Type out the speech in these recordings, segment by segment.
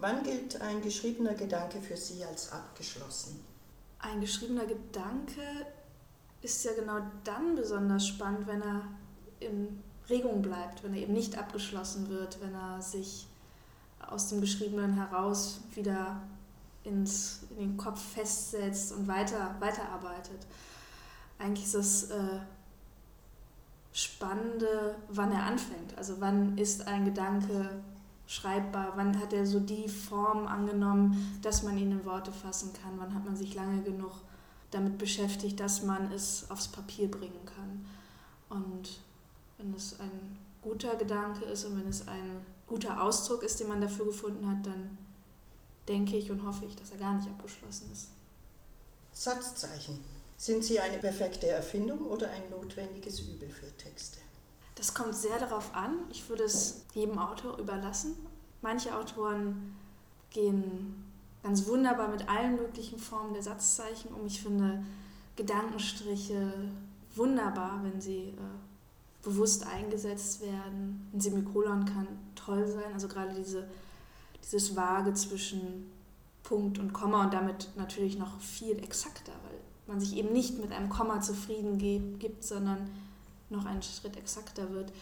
Wann gilt ein geschriebener Gedanke für Sie als abgeschlossen? Ein geschriebener Gedanke ist ja genau dann besonders spannend, wenn er in Regung bleibt, wenn er eben nicht abgeschlossen wird, wenn er sich aus dem Geschriebenen heraus wieder ins, in den Kopf festsetzt und weiter, weiterarbeitet. Eigentlich ist das äh, Spannende, wann er anfängt. Also wann ist ein Gedanke schreibbar, wann hat er so die Form angenommen, dass man ihn in Worte fassen kann, wann hat man sich lange genug damit beschäftigt, dass man es aufs Papier bringen kann. Und wenn es ein guter Gedanke ist und wenn es ein guter Ausdruck ist, den man dafür gefunden hat, dann denke ich und hoffe ich, dass er gar nicht abgeschlossen ist. Satzzeichen. Sind sie eine perfekte Erfindung oder ein notwendiges Übel für Texte? Das kommt sehr darauf an. Ich würde es jedem Autor überlassen. Manche Autoren gehen ganz wunderbar mit allen möglichen Formen der Satzzeichen um. Ich finde Gedankenstriche wunderbar, wenn sie äh, bewusst eingesetzt werden. Ein Semikolon kann toll sein, also gerade diese, dieses Vage zwischen Punkt und Komma und damit natürlich noch viel exakter, weil man sich eben nicht mit einem Komma zufrieden gibt, sondern noch einen Schritt exakter wird.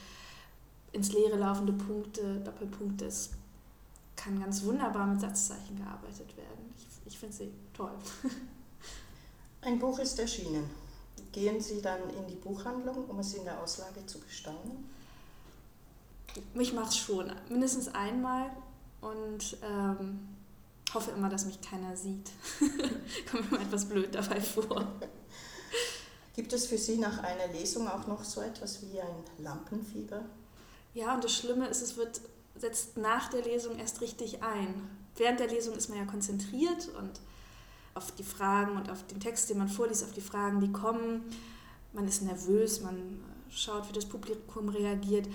Ins Leere laufende Punkte, Doppelpunkte, es kann ganz wunderbar mit Satzzeichen gearbeitet werden. Ich, ich finde sie toll. Ein Buch ist erschienen. Gehen Sie dann in die Buchhandlung, um es in der Auslage zu bestaunen? Mich macht es schon, mindestens einmal und ähm, hoffe immer, dass mich keiner sieht. Kommt mir etwas blöd dabei vor. Gibt es für Sie nach einer Lesung auch noch so etwas wie ein Lampenfieber? Ja, und das Schlimme ist, es wird, setzt nach der Lesung erst richtig ein. Während der Lesung ist man ja konzentriert und auf die Fragen und auf den Text, den man vorliest, auf die Fragen, die kommen. Man ist nervös, man schaut, wie das Publikum reagiert.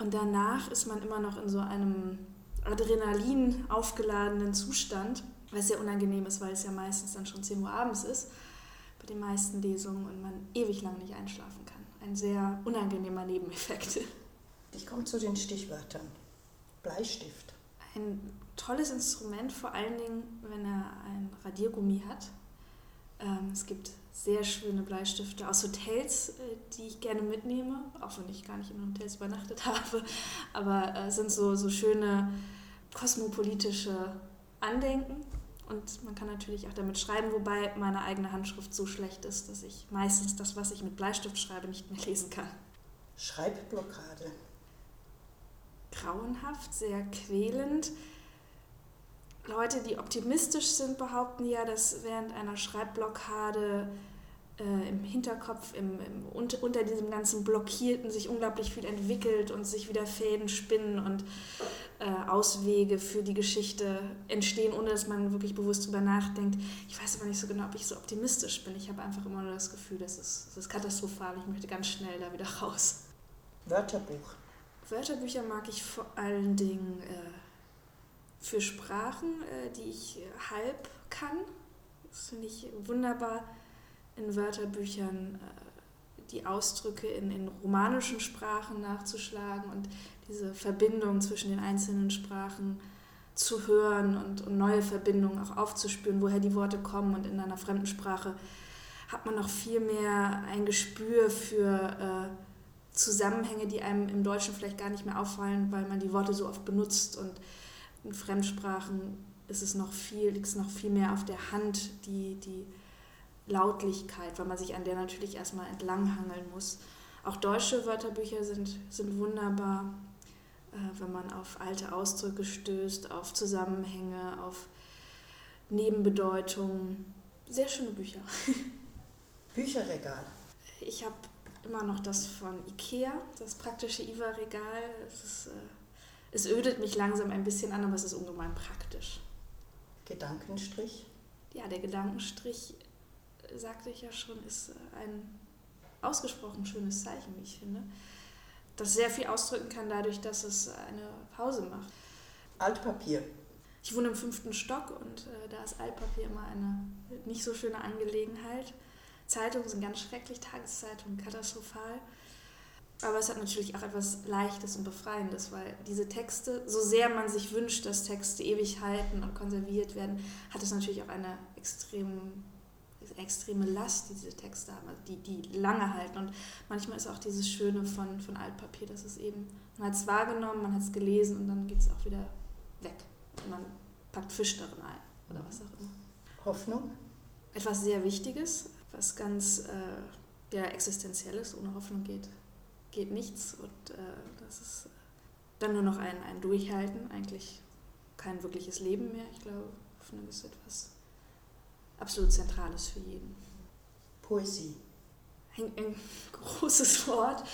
Und danach ist man immer noch in so einem Adrenalin aufgeladenen Zustand, was sehr unangenehm ist, weil es ja meistens dann schon 10 Uhr abends ist den meisten Lesungen und man ewig lang nicht einschlafen kann. Ein sehr unangenehmer Nebeneffekt. Ich komme zu den Stichwörtern. Bleistift. Ein tolles Instrument, vor allen Dingen, wenn er ein Radiergummi hat. Ähm, es gibt sehr schöne Bleistifte aus Hotels, äh, die ich gerne mitnehme, auch wenn ich gar nicht in Hotels übernachtet habe. Aber es äh, sind so, so schöne kosmopolitische Andenken und man kann natürlich auch damit schreiben, wobei meine eigene Handschrift so schlecht ist, dass ich meistens das, was ich mit Bleistift schreibe, nicht mehr lesen kann. Schreibblockade. Grauenhaft, sehr quälend. Leute, die optimistisch sind, behaupten ja, dass während einer Schreibblockade äh, im Hinterkopf, im, im, unter, unter diesem ganzen Blockierten sich unglaublich viel entwickelt und sich wieder Fäden spinnen und äh, Auswege für die Geschichte entstehen, ohne dass man wirklich bewusst darüber nachdenkt. Ich weiß aber nicht so genau, ob ich so optimistisch bin. Ich habe einfach immer nur das Gefühl, das ist, das ist katastrophal. Ich möchte ganz schnell da wieder raus. Wörterbuch. Wörterbücher mag ich vor allen Dingen äh, für Sprachen, äh, die ich halb kann. Das finde ich wunderbar in Wörterbüchern äh, die Ausdrücke in, in romanischen Sprachen nachzuschlagen und diese Verbindung zwischen den einzelnen Sprachen zu hören und, und neue Verbindungen auch aufzuspüren, woher die Worte kommen. Und in einer fremden Sprache hat man noch viel mehr ein Gespür für äh, Zusammenhänge, die einem im Deutschen vielleicht gar nicht mehr auffallen, weil man die Worte so oft benutzt. Und in Fremdsprachen ist es noch viel, liegt es noch viel mehr auf der Hand, die, die Lautlichkeit, weil man sich an der natürlich erstmal entlanghangeln muss. Auch deutsche Wörterbücher sind, sind wunderbar, äh, wenn man auf alte Ausdrücke stößt, auf Zusammenhänge, auf Nebenbedeutungen. Sehr schöne Bücher. Bücherregal. Ich habe immer noch das von Ikea, das praktische IWA-Regal. Es, äh, es ödet mich langsam ein bisschen an, aber es ist ungemein praktisch. Gedankenstrich? Ja, der Gedankenstrich sagte ich ja schon, ist ein ausgesprochen schönes Zeichen, wie ich finde, das sehr viel ausdrücken kann dadurch, dass es eine Pause macht. Altpapier. Ich wohne im fünften Stock und äh, da ist Altpapier immer eine nicht so schöne Angelegenheit. Zeitungen sind ganz schrecklich, Tageszeitungen katastrophal. Aber es hat natürlich auch etwas Leichtes und Befreiendes, weil diese Texte, so sehr man sich wünscht, dass Texte ewig halten und konserviert werden, hat es natürlich auch eine extrem, extreme Last, die diese Texte haben, also die, die lange halten. Und manchmal ist auch dieses Schöne von, von Altpapier, dass es eben, man hat es wahrgenommen, man hat es gelesen und dann geht es auch wieder weg. Und man packt Fisch darin ein oder was auch immer. Hoffnung? Etwas sehr Wichtiges, was ganz äh, ja, existenzielles, ohne Hoffnung geht geht nichts und äh, das ist dann nur noch ein, ein Durchhalten, eigentlich kein wirkliches Leben mehr. Ich glaube, Hoffnung ist etwas absolut Zentrales für jeden. Poesie. Ein, ein großes Wort.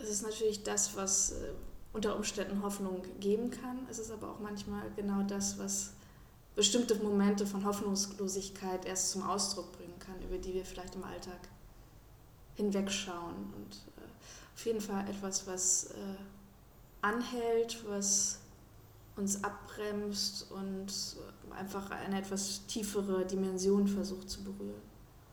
Es ist natürlich das, was äh, unter Umständen Hoffnung geben kann. Es ist aber auch manchmal genau das, was bestimmte Momente von Hoffnungslosigkeit erst zum Ausdruck bringen kann, über die wir vielleicht im Alltag hinwegschauen. Und äh, auf jeden Fall etwas, was äh, anhält, was uns abbremst und einfach eine etwas tiefere Dimension versucht zu berühren.